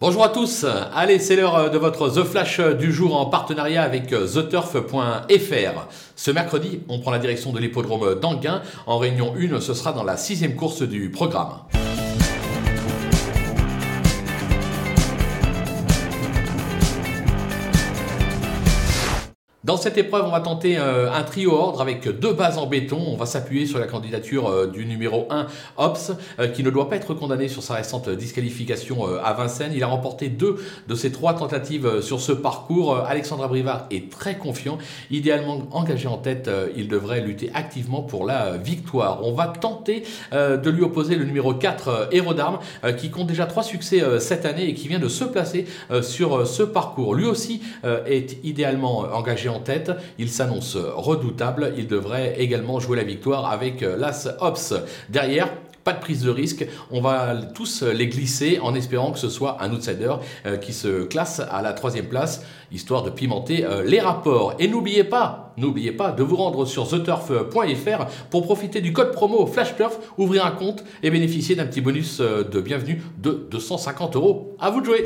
Bonjour à tous, allez c'est l'heure de votre The Flash du jour en partenariat avec TheTurf.fr. Ce mercredi, on prend la direction de l'hippodrome d'Anguin. En réunion 1, ce sera dans la sixième course du programme. Dans cette épreuve, on va tenter euh, un trio ordre avec deux bases en béton. On va s'appuyer sur la candidature euh, du numéro 1, Ops, euh, qui ne doit pas être condamné sur sa récente disqualification à Vincennes. Il a remporté deux de ses trois tentatives sur ce parcours. Alexandre Brivard est très confiant. Idéalement engagé en tête, il devrait lutter activement pour la victoire. On va tenter de lui opposer le numéro 4, Hérodarme, qui compte déjà trois succès cette année et qui vient de se placer sur ce parcours. Lui aussi est idéalement engagé en tête. Il s'annonce redoutable. Il devrait également jouer la victoire avec euh, l'As Ops. Derrière, pas de prise de risque. On va tous les glisser en espérant que ce soit un outsider euh, qui se classe à la troisième place, histoire de pimenter euh, les rapports. Et n'oubliez pas, n'oubliez pas de vous rendre sur theturf.fr pour profiter du code promo FlashTurf, ouvrir un compte et bénéficier d'un petit bonus de bienvenue de 250 euros. À vous de jouer!